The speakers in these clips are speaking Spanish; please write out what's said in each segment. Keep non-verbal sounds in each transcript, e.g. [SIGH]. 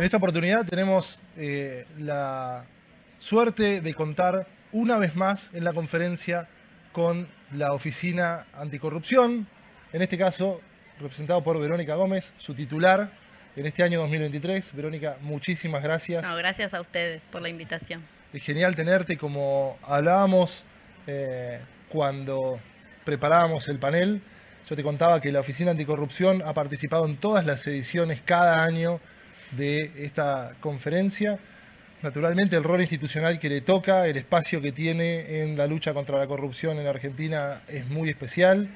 En esta oportunidad tenemos eh, la suerte de contar una vez más en la conferencia con la Oficina Anticorrupción, en este caso representado por Verónica Gómez, su titular en este año 2023. Verónica, muchísimas gracias. No, gracias a ustedes por la invitación. Es genial tenerte, como hablábamos eh, cuando preparábamos el panel. Yo te contaba que la Oficina Anticorrupción ha participado en todas las ediciones cada año de esta conferencia. Naturalmente el rol institucional que le toca, el espacio que tiene en la lucha contra la corrupción en Argentina es muy especial.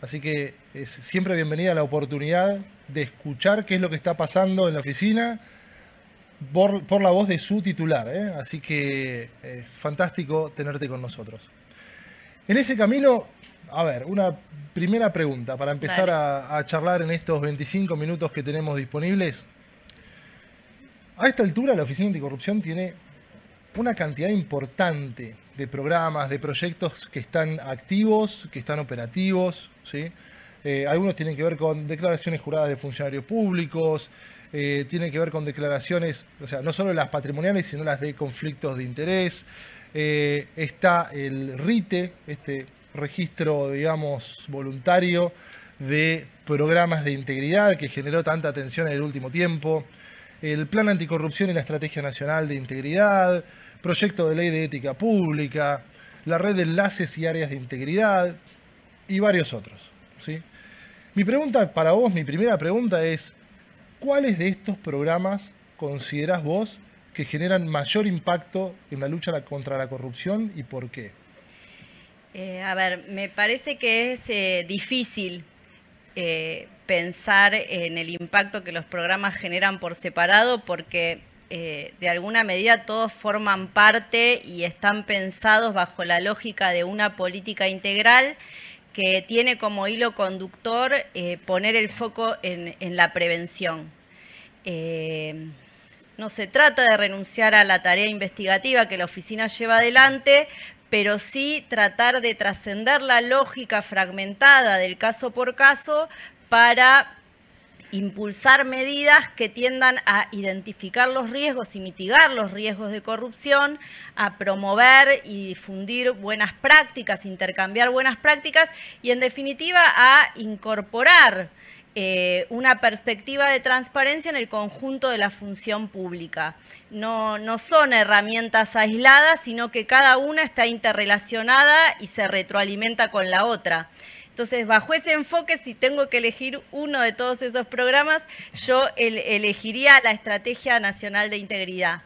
Así que es siempre bienvenida la oportunidad de escuchar qué es lo que está pasando en la oficina por, la voz de su titular. ¿eh? Así que es fantástico tenerte con nosotros. En ese camino, a ver, una primera pregunta para empezar a, a charlar en estos 25 minutos que tenemos disponibles. A esta altura la Oficina Anticorrupción tiene una cantidad importante de programas, de proyectos que están activos, que están operativos. Eh, algunos tienen que ver con declaraciones juradas de funcionarios públicos, eh, tienen que ver con declaraciones, o sea, no solo las patrimoniales, sino las de conflictos de interés. Eh, está el RITE, este registro, digamos, voluntario de programas de integridad que generó tanta atención en el último tiempo el Plan Anticorrupción y la Estrategia Nacional de Integridad, Proyecto de Ley de Ética Pública, la Red de Enlaces y Áreas de Integridad y varios otros. ¿sí? Mi pregunta para vos, mi primera pregunta es, ¿cuáles de estos programas considerás vos que generan mayor impacto en la lucha contra la corrupción y por qué? Eh, a ver, me parece que es eh, difícil eh, pensar en el impacto que los programas generan por separado porque eh, de alguna medida todos forman parte y están pensados bajo la lógica de una política integral que tiene como hilo conductor eh, poner el foco en, la prevención. no se trata de renunciar a la tarea investigativa que la oficina lleva adelante, pero sí tratar de trascender la lógica fragmentada del caso por caso para impulsar medidas que tiendan a identificar los riesgos y mitigar los riesgos de corrupción, a promover y difundir buenas prácticas, intercambiar buenas prácticas y en definitiva a incorporar eh, una perspectiva de transparencia en el conjunto de la función pública. No, no son herramientas aisladas, sino que cada una está interrelacionada y se retroalimenta con la otra. Entonces, bajo ese enfoque, si tengo que elegir uno de todos esos programas, yo elegiría la Estrategia Nacional de Integridad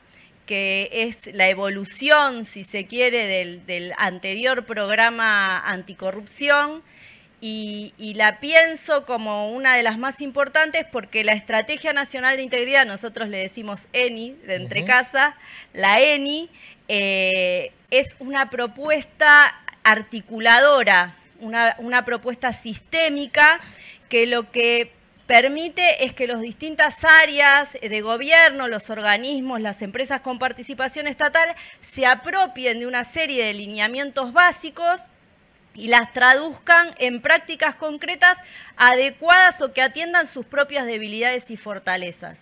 que es la evolución, si se quiere, del, del anterior programa anticorrupción, y, la pienso como una de las más importantes porque la Estrategia Nacional de Integridad, nosotros le decimos ENI, de entre casa, la ENI eh, es una propuesta articuladora, una, una propuesta sistémica que lo que permite es que las distintas áreas de gobierno, los organismos, las empresas con participación estatal se apropien de una serie de lineamientos básicos y las traduzcan en prácticas concretas adecuadas o que atiendan sus propias debilidades y fortalezas.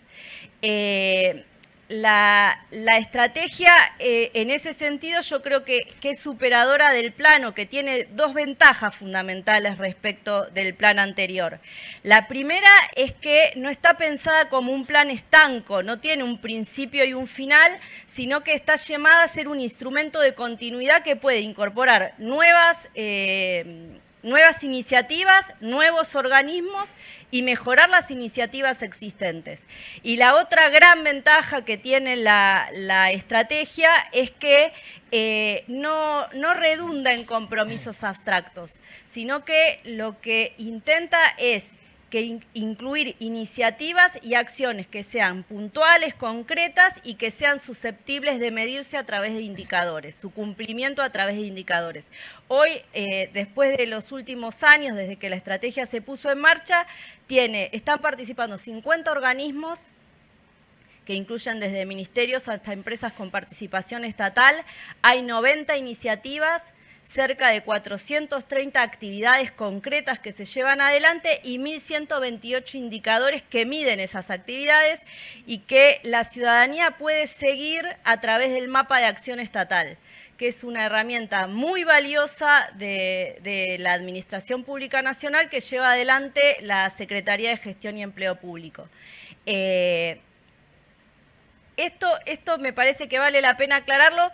Eh, la, estrategia eh, en ese sentido yo creo que, es superadora del plano, que tiene dos ventajas fundamentales respecto del plan anterior. La primera es que no está pensada como un plan estanco, no tiene un principio y un final, sino que está llamada a ser un instrumento de continuidad que puede incorporar nuevas... Eh, nuevas iniciativas, nuevos organismos y mejorar las iniciativas existentes. Y la otra gran ventaja que tiene la, estrategia es que eh, no, no redunda en compromisos abstractos, sino que lo que intenta es que incluir iniciativas y acciones que sean puntuales, concretas y que sean susceptibles de medirse a través de indicadores, su cumplimiento a través de indicadores. Hoy, eh, después de los últimos años, desde que la estrategia se puso en marcha, tiene, están participando 50 organismos que incluyen desde ministerios hasta empresas con participación estatal. Hay 90 iniciativas cerca de 430 actividades concretas que se llevan adelante y 1.128 indicadores que miden esas actividades y que la ciudadanía puede seguir a través del mapa de acción estatal que es una herramienta muy valiosa de, la Administración Pública Nacional que lleva adelante la Secretaría de Gestión y Empleo Público. Eh, esto, esto me parece que vale la pena aclararlo.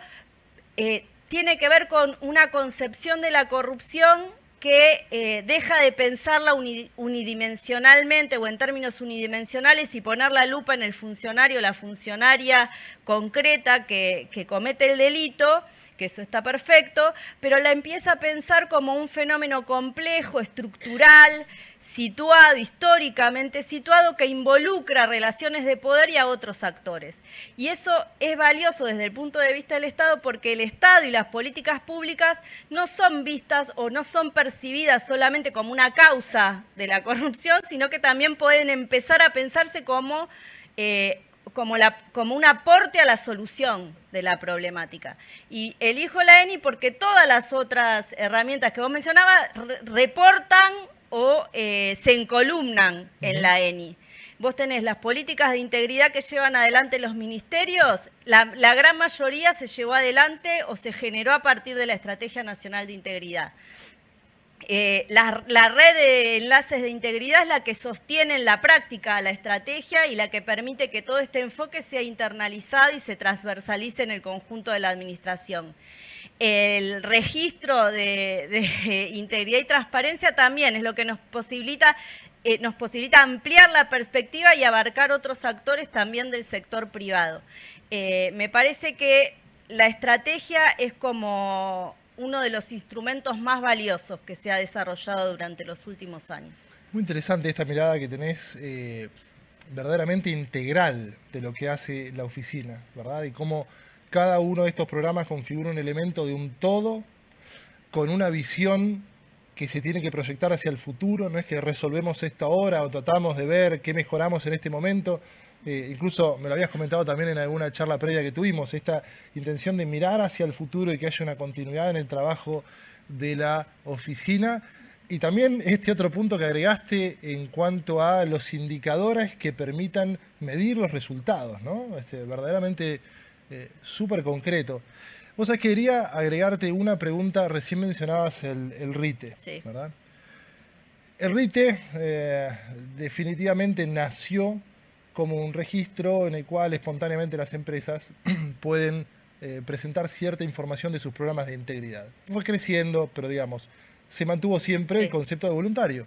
Eh, tiene que ver con una concepción de la corrupción que eh, deja de pensarla unidimensionalmente o en términos unidimensionales y poner la lupa en el funcionario o la funcionaria concreta que, que comete el delito que eso está perfecto, pero la empieza a pensar como un fenómeno complejo, estructural, situado, históricamente situado, que involucra relaciones de poder y a otros actores. Y eso es valioso desde el punto de vista del Estado porque el Estado y las políticas públicas no son vistas o no son percibidas solamente como una causa de la corrupción, sino que también pueden empezar a pensarse como eh, como, la, como un aporte a la solución de la problemática. Y elijo la ENI porque todas las otras herramientas que vos mencionabas reportan o eh, se encolumnan en la ENI. Vos tenés las políticas de integridad que llevan adelante los ministerios, la, la gran mayoría se llevó adelante o se generó a partir de la Estrategia Nacional de Integridad. Eh, la, red de enlaces de integridad es la que sostiene en la práctica la estrategia y la que permite que todo este enfoque sea internalizado y se transversalice en el conjunto de la administración. El registro de, [LAUGHS] integridad y transparencia también es lo que nos posibilita, eh, nos posibilita ampliar la perspectiva y abarcar otros actores también del sector privado. Eh, me parece que la estrategia es como uno de los instrumentos más valiosos que se ha desarrollado durante los últimos años. Muy interesante esta mirada que tenés eh, verdaderamente integral de lo que hace la oficina, ¿verdad? Y cómo cada uno de estos programas configura un elemento de un todo con una visión que se tiene que proyectar hacia el futuro, no es que resolvemos esto ahora o tratamos de ver qué mejoramos en este momento, eh, incluso me lo habías comentado también en alguna charla previa que tuvimos, esta intención de mirar hacia el futuro y que haya una continuidad en el trabajo de la oficina. Y también este otro punto que agregaste en cuanto a los indicadores que permitan medir los resultados, ¿no? Este, verdaderamente eh, súper concreto. Vos sabés que quería agregarte una pregunta, recién mencionabas el, RITE, ¿verdad? El RITE eh, definitivamente nació como un registro en el cual espontáneamente las empresas [CLEARS THROAT] pueden eh, presentar cierta información de sus programas de integridad. Fue creciendo, pero digamos, se mantuvo siempre el concepto de voluntario.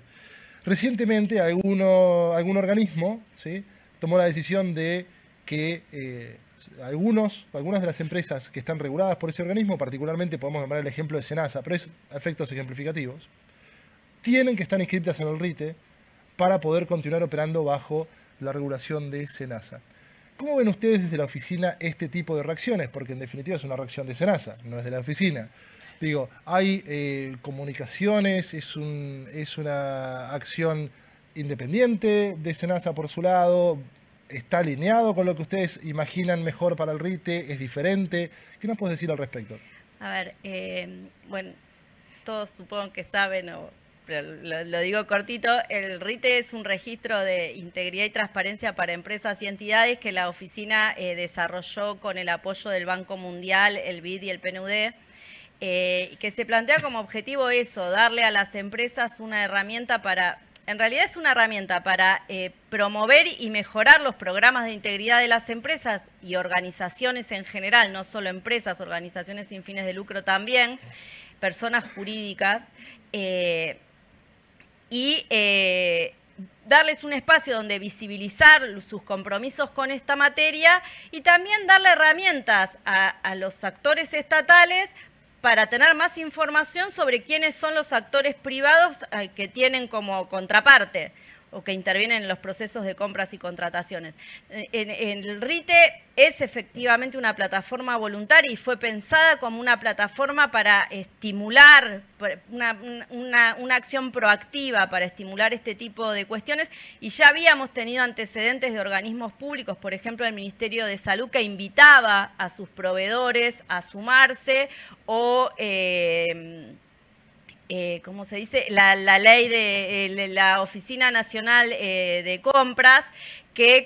Recientemente alguno, algún organismo ¿sí? tomó la decisión de que eh, algunos, algunas de las empresas que están reguladas por ese organismo, particularmente podemos nombrar el ejemplo de Senasa, pero es efectos ejemplificativos, tienen que estar inscritas en el RITE para poder continuar operando bajo la regulación de SENASA. ¿Cómo ven ustedes desde la oficina este tipo de reacciones? Porque en definitiva es una reacción de SENASA, no es de la oficina. Digo, hay eh, comunicaciones, es, un, una acción independiente de SENASA por su lado, está alineado con lo que ustedes imaginan mejor para el RITE, es diferente. ¿Qué nos puedes decir al respecto? A ver, eh, bueno, todos supongo que saben o lo, digo cortito, el RITE es un registro de integridad y transparencia para empresas y entidades que la oficina eh, desarrolló con el apoyo del Banco Mundial, el BID y el PNUD. Eh, que se plantea como objetivo eso, darle a las empresas una herramienta para, en realidad es una herramienta para eh, promover y mejorar los programas de integridad de las empresas y organizaciones en general, no solo empresas, organizaciones sin fines de lucro también, personas jurídicas y eh, darles un espacio donde visibilizar sus compromisos con esta materia y también darle herramientas a, los actores estatales para tener más información sobre quiénes son los actores privados que tienen como contraparte o que intervienen en los procesos de compras y contrataciones. En, el RITE es efectivamente una plataforma voluntaria y fue pensada como una plataforma para estimular, una, una, acción proactiva para estimular este tipo de cuestiones y ya habíamos tenido antecedentes de organismos públicos, por ejemplo el Ministerio de Salud que invitaba a sus proveedores a sumarse o... Eh, eh, ¿cómo se dice? La, ley de la Oficina Nacional eh, de Compras, que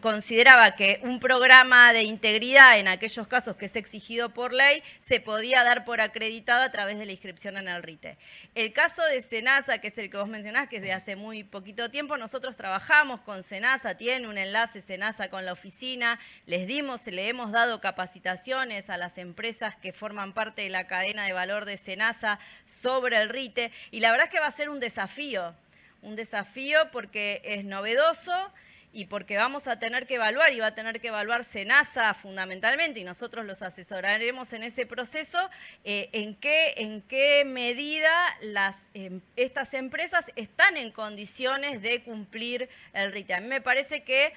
consideraba que un programa de integridad en aquellos casos que es exigido por ley se podía dar por acreditado a través de la inscripción en el RITE. El caso de Senasa, que es el que vos mencionás, que es de hace muy poquito tiempo, nosotros trabajamos con Senasa, tiene un enlace Senasa con la oficina, les dimos, le hemos dado capacitaciones a las empresas que forman parte de la cadena de valor de Senasa sobre el RITE y la verdad es que va a ser un desafío, un desafío porque es novedoso y porque vamos a tener que evaluar y va a tener que evaluar SENASA fundamentalmente y nosotros los asesoraremos en ese proceso, eh, en, qué, en qué medida las, em, estas empresas están en condiciones de cumplir el RITE. A mí me parece que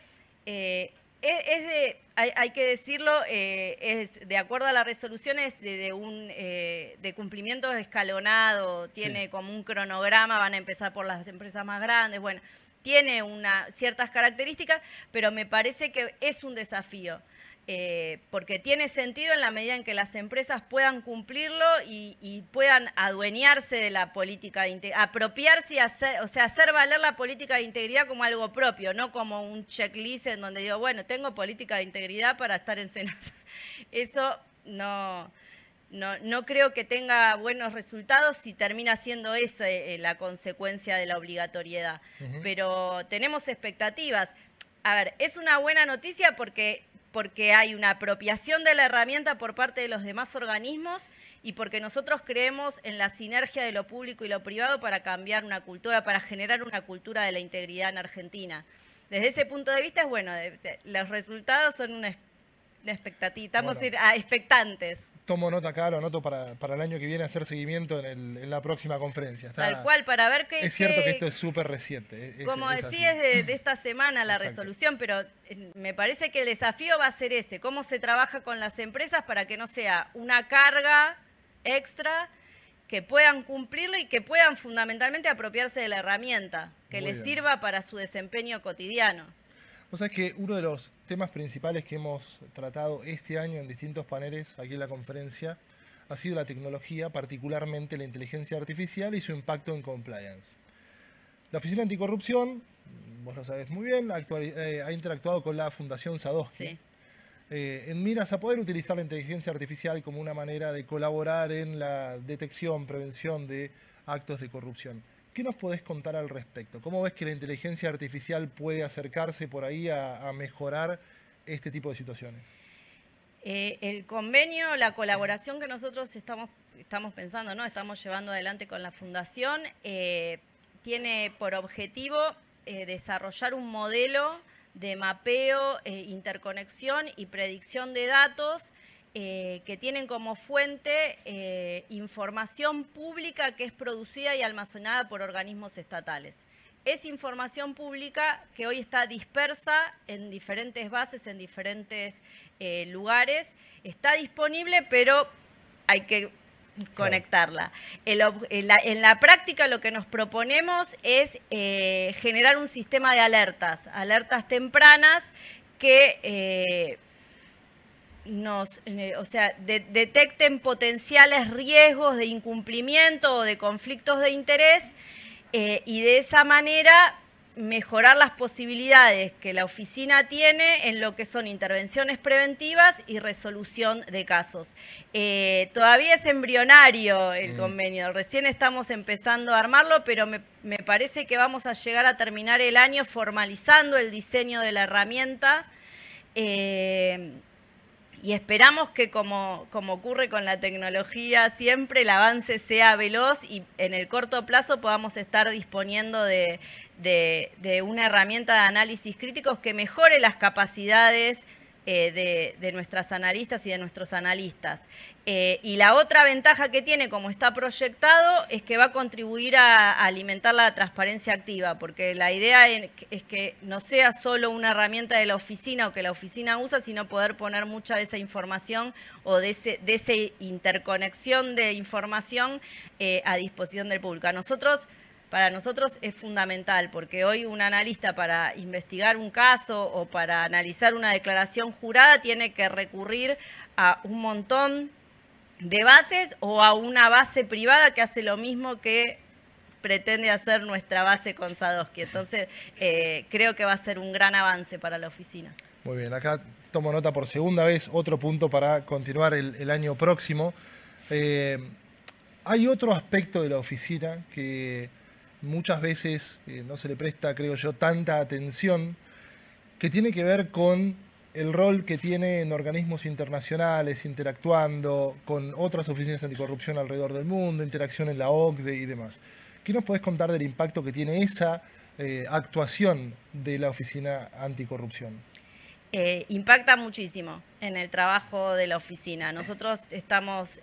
eh, es, de, hay, que decirlo, eh, es de acuerdo a la resolución es de, un de cumplimiento escalonado, tiene como un cronograma, van a empezar por las empresas más grandes, bueno, tiene una, ciertas características, pero me parece que es un desafío. Eh, porque tiene sentido en la medida en que las empresas puedan cumplirlo y, puedan adueñarse de la política de integridad, apropiarse y hacer, o sea, hacer valer la política de integridad como algo propio, no como un checklist en donde digo, bueno, tengo política de integridad para estar en Senasa. [LAUGHS] Eso no, no, creo que tenga buenos resultados si termina siendo esa eh, la consecuencia de la obligatoriedad. Pero tenemos expectativas. A ver, es una buena noticia porque, porque hay una apropiación de la herramienta por parte de los demás organismos y porque nosotros creemos en la sinergia de lo público y lo privado para cambiar una cultura, para generar una cultura de la integridad en Argentina. Desde ese punto de vista es bueno, los resultados son una, expectativa, estamos a expectantes tomo nota acá, lo anoto para, el año que viene hacer seguimiento en, la próxima conferencia. Tal cual, para ver qué... Es cierto que esto es súper reciente. como decís, es de, esta semana la resolución, pero eh, me parece que el desafío va a ser ese, cómo se trabaja con las empresas para que no sea una carga extra, que puedan cumplirlo y que puedan fundamentalmente apropiarse de la herramienta, que les sirva para su desempeño cotidiano. Vos sabés que uno de los temas principales que hemos tratado este año en distintos paneles aquí en la conferencia ha sido la tecnología, particularmente la inteligencia artificial y su impacto en compliance. La Oficina Anticorrupción, vos lo sabés muy bien, eh, ha interactuado con la Fundación Sadowski eh, en miras a poder utilizar la inteligencia artificial como una manera de colaborar en la detección, prevención de actos de corrupción. ¿Qué nos podés contar al respecto? ¿Cómo ves que la inteligencia artificial puede acercarse por ahí a, mejorar este tipo de situaciones? Eh, el convenio, la colaboración que nosotros estamos, pensando, ¿no? estamos llevando adelante con la Fundación, eh, tiene por objetivo eh, desarrollar un modelo de mapeo, interconexión y predicción de datos eh, que tienen como fuente eh, información pública que es producida y almacenada por organismos estatales. Es información pública que hoy está dispersa en diferentes bases, en diferentes eh, lugares. Está disponible, pero hay que conectarla. En, la, práctica lo que nos proponemos es generar un sistema de alertas, alertas tempranas que nos, eh, o sea, detecten potenciales riesgos de incumplimiento o de conflictos de interés eh, y de esa manera mejorar las posibilidades que la oficina tiene en lo que son intervenciones preventivas y resolución de casos. Eh, todavía es embrionario el mm. convenio, recién estamos empezando a armarlo, pero me, me, parece que vamos a llegar a terminar el año formalizando el diseño de la herramienta y esperamos que como, como ocurre con la tecnología siempre el avance sea veloz y en el corto plazo podamos estar disponiendo de, de, una herramienta de análisis críticos que mejore las capacidades eh, de, nuestras analistas y de nuestros analistas. Eh, y la otra ventaja que tiene, como está proyectado, es que va a contribuir a, alimentar la transparencia activa, porque la idea es, que no sea solo una herramienta de la oficina o que la oficina usa, sino poder poner mucha de esa información o de, ese, de esa interconexión de información eh, a disposición del público. nosotros para nosotros es fundamental, porque hoy un analista para investigar un caso o para analizar una declaración jurada tiene que recurrir a un montón de bases o a una base privada que hace lo mismo que pretende hacer nuestra base con Sadowski. Entonces, eh, creo que va a ser un gran avance para la oficina. Muy bien, acá tomo nota por segunda vez, otro punto para continuar el, año próximo. Eh, hay otro aspecto de la oficina que muchas veces eh, no se le presta, creo yo, tanta atención, que tiene que ver con el rol que tiene en organismos internacionales, interactuando con otras oficinas anticorrupción alrededor del mundo, interacción en la OCDE y demás. ¿Qué nos puedes contar del impacto que tiene esa eh, actuación de la oficina anticorrupción? Eh, impacta muchísimo en el trabajo de la oficina. Nosotros estamos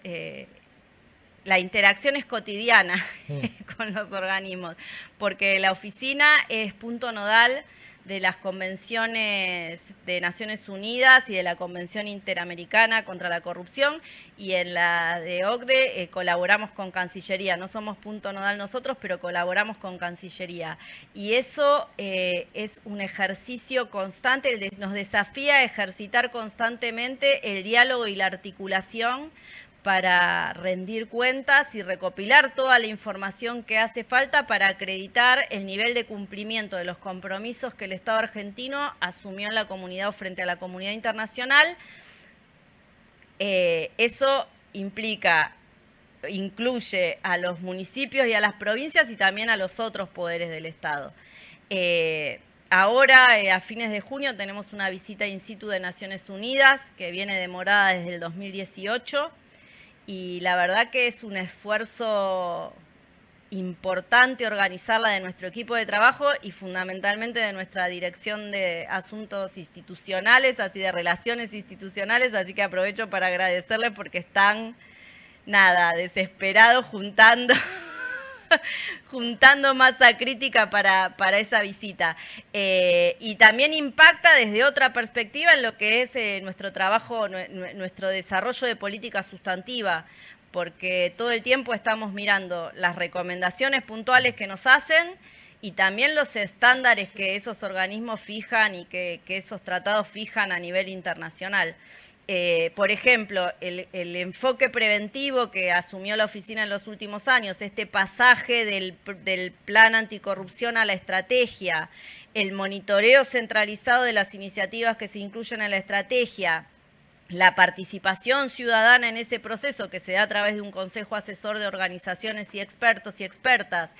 la interacción es cotidiana mm. [LAUGHS] con los organismos, porque la oficina es punto nodal de las convenciones de Naciones Unidas y de la Convención Interamericana contra la Corrupción y en la de OCDE eh, colaboramos con Cancillería. No somos punto nodal nosotros, pero colaboramos con Cancillería. Y eso eh, es un ejercicio constante, nos desafía a ejercitar constantemente el diálogo y la articulación para rendir cuentas y recopilar toda la información que hace falta para acreditar el nivel de cumplimiento de los compromisos que el Estado argentino asumió en la comunidad o frente a la comunidad internacional. Eh, eso implica, incluye a los municipios y a las provincias y también a los otros poderes del Estado. Eh, ahora, eh, a fines de junio, tenemos una visita in situ de Naciones Unidas que viene demorada desde el 2018 y la verdad que es un esfuerzo importante organizarla de nuestro equipo de trabajo y fundamentalmente de nuestra dirección de asuntos institucionales, así de relaciones institucionales, así que aprovecho para agradecerles porque están, nada, desesperados juntando [LAUGHS] juntando masa crítica para, esa visita. Eh, y también impacta desde otra perspectiva en lo que es eh, nuestro trabajo, nuestro desarrollo de política sustantiva, porque todo el tiempo estamos mirando las recomendaciones puntuales que nos hacen y también los estándares que esos organismos fijan y que esos tratados fijan a nivel internacional. Eh, por ejemplo, el, enfoque preventivo que asumió la oficina en los últimos años, este pasaje del, plan anticorrupción a la estrategia, el monitoreo centralizado de las iniciativas que se incluyen en la estrategia, la participación ciudadana en ese proceso que se da a través de un consejo asesor de organizaciones y expertos y expertas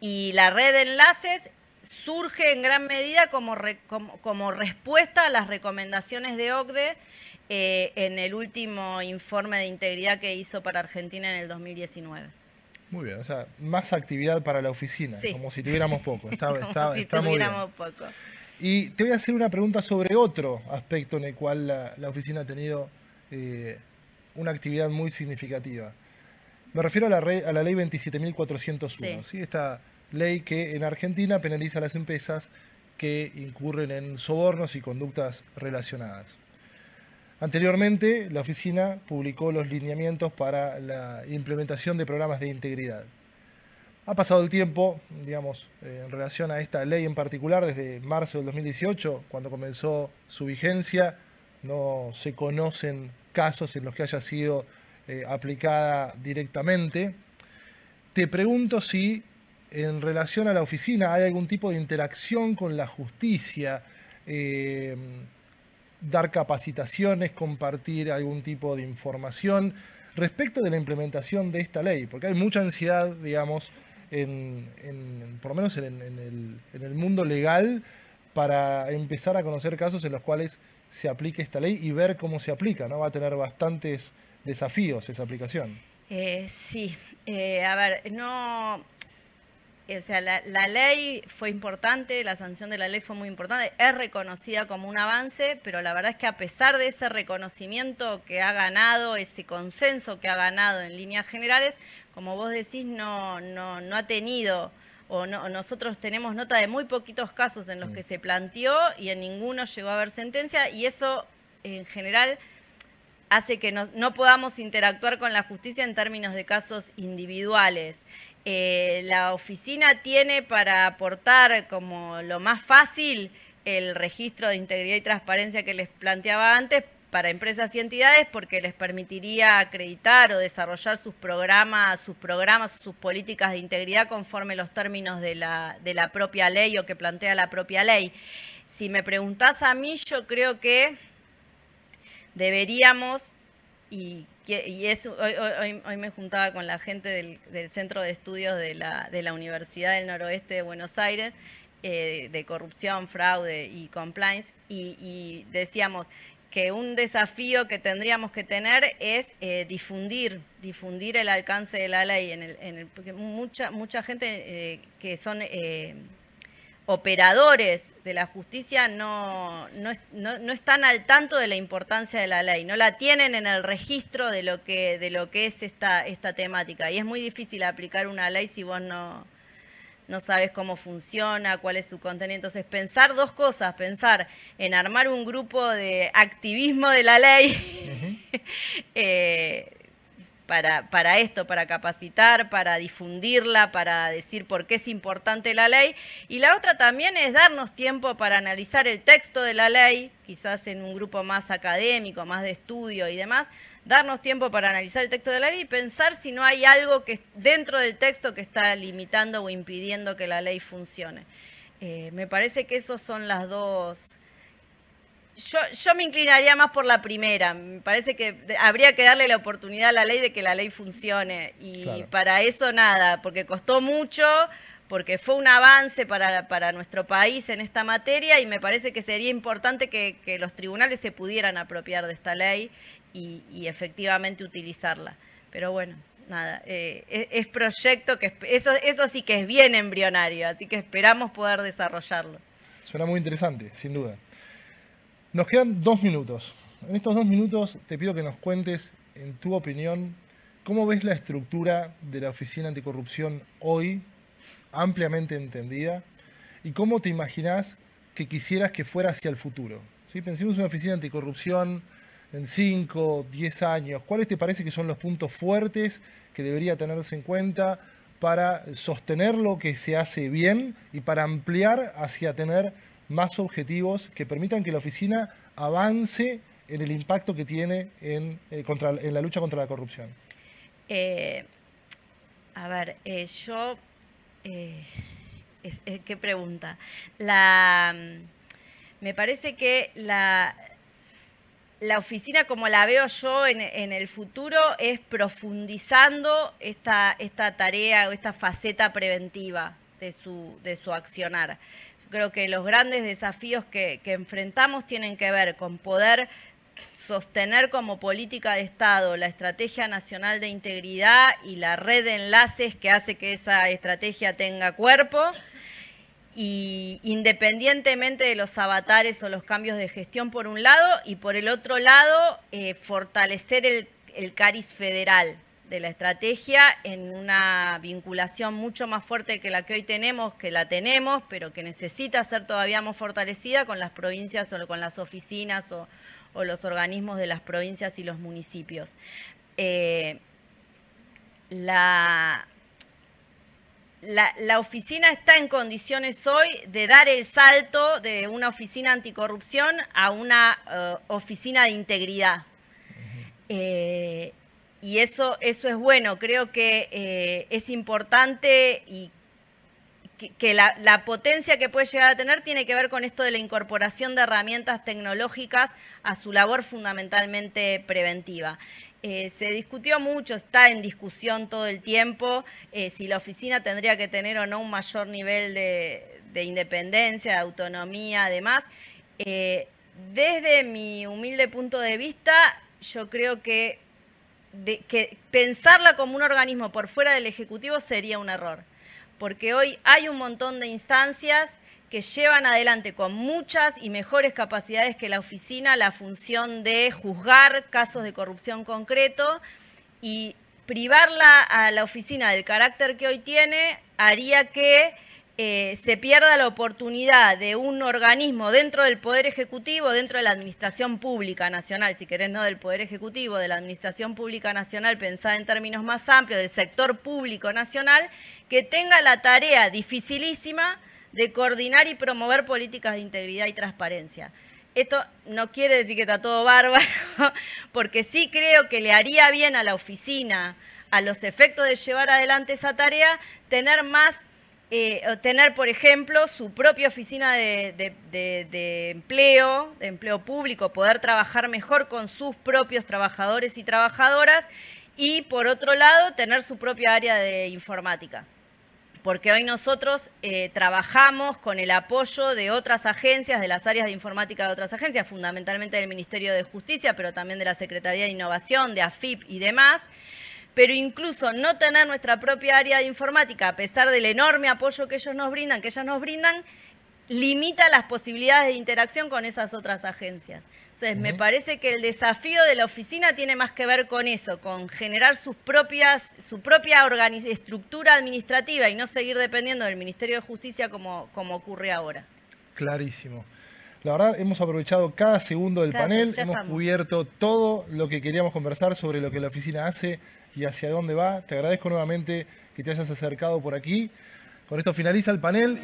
y la red de enlaces surge en gran medida como, como respuesta a las recomendaciones de OCDE eh, en el último informe de integridad que hizo para Argentina en el 2019. Muy bien, o sea, más actividad para la oficina, como si tuviéramos poco. Está, [LAUGHS] como si tuviéramos poco. Y te voy a hacer una pregunta sobre otro aspecto en el cual la, oficina ha tenido eh, una actividad muy significativa. Me refiero a la, a la ley 27.401, sí. esta ley que en Argentina penaliza a las empresas que incurren en sobornos y conductas relacionadas. Anteriormente, la oficina publicó los lineamientos para la implementación de programas de integridad. Ha pasado el tiempo, digamos, eh, en relación a esta ley en particular, desde marzo del 2018, cuando comenzó su vigencia, no se conocen casos en los que haya sido eh, aplicada directamente. Te pregunto si en relación a la oficina hay algún tipo de interacción con la justicia. Eh, dar capacitaciones, compartir algún tipo de información respecto de la implementación de esta ley, porque hay mucha ansiedad, digamos, en, por lo menos en, el, mundo legal para empezar a conocer casos en los cuales se aplique esta ley y ver cómo se aplica, ¿no? Va a tener bastantes desafíos esa aplicación. Eh, sí, eh, a ver, no, o sea, la, ley fue importante, la sanción de la ley fue muy importante, es reconocida como un avance, pero la verdad es que a pesar de ese reconocimiento que ha ganado, ese consenso que ha ganado en líneas generales, como vos decís, no, no, no ha tenido, o no, nosotros tenemos nota de muy poquitos casos en los mm. que se planteó y en ninguno llegó a haber sentencia, y eso en general hace que no podamos interactuar con la justicia en términos de casos individuales. Eh, la oficina tiene para aportar como lo más fácil el registro de integridad y transparencia que les planteaba antes para empresas y entidades porque les permitiría acreditar o desarrollar sus programas, sus programas, sus políticas de integridad conforme los términos de la, de la propia ley o que plantea la propia ley. Si me preguntás a mí, yo creo que deberíamos, y y eso, hoy, me juntaba con la gente del, Centro de Estudios de la, de la, Universidad del Noroeste de Buenos Aires, eh, de corrupción, fraude y compliance, y, decíamos que un desafío que tendríamos que tener es eh, difundir, difundir el alcance de la ley, en el, en el porque mucha, mucha gente eh, que son operadores de la justicia no, no, están al tanto de la importancia de la ley, no la tienen en el registro de lo que, de lo que es esta, esta temática. Y es muy difícil aplicar una ley si vos no, no sabes cómo funciona, cuál es su contenido. Entonces, pensar dos cosas, pensar en armar un grupo de activismo de la ley, [LAUGHS] para, para esto, para capacitar, para difundirla, para decir por qué es importante la ley. Y la otra también es darnos tiempo para analizar el texto de la ley, quizás en un grupo más académico, más de estudio y demás, darnos tiempo para analizar el texto de la ley y pensar si no hay algo que dentro del texto que está limitando o impidiendo que la ley funcione. Eh, me parece que esos son las dos yo, yo, me inclinaría más por la primera. Me parece que habría que darle la oportunidad a la ley de que la ley funcione. Y para eso nada, porque costó mucho, porque fue un avance para, para, nuestro país en esta materia y me parece que sería importante que, los tribunales se pudieran apropiar de esta ley y, efectivamente utilizarla. Pero bueno, nada, eh, es, es, proyecto que eso, eso sí que es bien embrionario, así que esperamos poder desarrollarlo. Suena muy interesante, sin duda. Nos quedan dos minutos. En estos dos minutos te pido que nos cuentes, en tu opinión, cómo ves la estructura de la Oficina Anticorrupción hoy, ampliamente entendida, y cómo te imaginas que quisieras que fuera hacia el futuro. ¿Sí? Pensemos en una Oficina Anticorrupción en 5, 10 años. ¿Cuáles te parece que son los puntos fuertes que debería tenerse en cuenta para sostener lo que se hace bien y para ampliar hacia tener más objetivos que permitan que la oficina avance en el impacto que tiene en, eh, contra, en la lucha contra la corrupción? Eh, a ver, eh, yo... ¿Qué pregunta? La, me parece que la, la oficina, como la veo yo en, en, el futuro, es profundizando esta, esta tarea o esta faceta preventiva de su, de su accionar creo que los grandes desafíos que, enfrentamos tienen que ver con poder sostener como política de Estado la Estrategia Nacional de Integridad y la red de enlaces que hace que esa estrategia tenga cuerpo. Y independientemente de los avatares o los cambios de gestión por un lado y por el otro lado, eh, fortalecer el, CARIS federal, de la estrategia en una vinculación mucho más fuerte que la que hoy tenemos, que la tenemos, pero que necesita ser todavía más fortalecida con las provincias o con las oficinas o, los organismos de las provincias y los municipios. Eh, la, la, oficina está en condiciones hoy de dar el salto de una oficina anticorrupción a una eh, oficina de integridad y eso, eso es bueno. Creo que eh, es importante y que, la, potencia que puede llegar a tener tiene que ver con esto de la incorporación de herramientas tecnológicas a su labor fundamentalmente preventiva. Eh, se discutió mucho, está en discusión todo el tiempo eh, si la oficina tendría que tener o no un mayor nivel de, de independencia, de autonomía, además. desde mi humilde punto de vista, yo creo que que pensarla como un organismo por fuera del Ejecutivo sería un error. porque hoy hay un montón de instancias que llevan adelante con muchas y mejores capacidades que la oficina la función de juzgar casos de corrupción concreto y privarla a la oficina del carácter que hoy tiene haría que eh, se pierda la oportunidad de un organismo dentro del Poder Ejecutivo, dentro de la Administración Pública Nacional, si querés, no del Poder Ejecutivo, de la Administración Pública Nacional, pensada en términos más amplios, del sector público nacional, que tenga la tarea dificilísima de coordinar y promover políticas de integridad y transparencia. Esto no quiere decir que está todo bárbaro, [LAUGHS] porque sí creo que le haría bien a la oficina, a los efectos de llevar adelante esa tarea, tener más, eh, tener, por ejemplo, su propia oficina de, empleo, de empleo público, poder trabajar mejor con sus propios trabajadores y trabajadoras, y por otro lado, tener su propia área de informática porque hoy nosotros eh, trabajamos con el apoyo de otras agencias, de las áreas de informática de otras agencias, fundamentalmente del Ministerio de Justicia, pero también de la Secretaría de Innovación, de AFIP y demás. Pero incluso no tener nuestra propia área de informática, a pesar del enorme apoyo que ellos nos brindan, que ellas nos brindan, limita las posibilidades de interacción con esas otras agencias. Entonces, me parece que el desafío de la oficina tiene más que ver con eso, con generar sus propias, su propia estructura administrativa y no seguir dependiendo del Ministerio de Justicia como, como ocurre ahora. Clarísimo. La verdad, hemos aprovechado cada segundo del panel, hemos cubierto todo lo que queríamos conversar sobre lo que la oficina hace y hacia dónde va. Te agradezco nuevamente que te hayas acercado por aquí. Con esto finaliza el panel.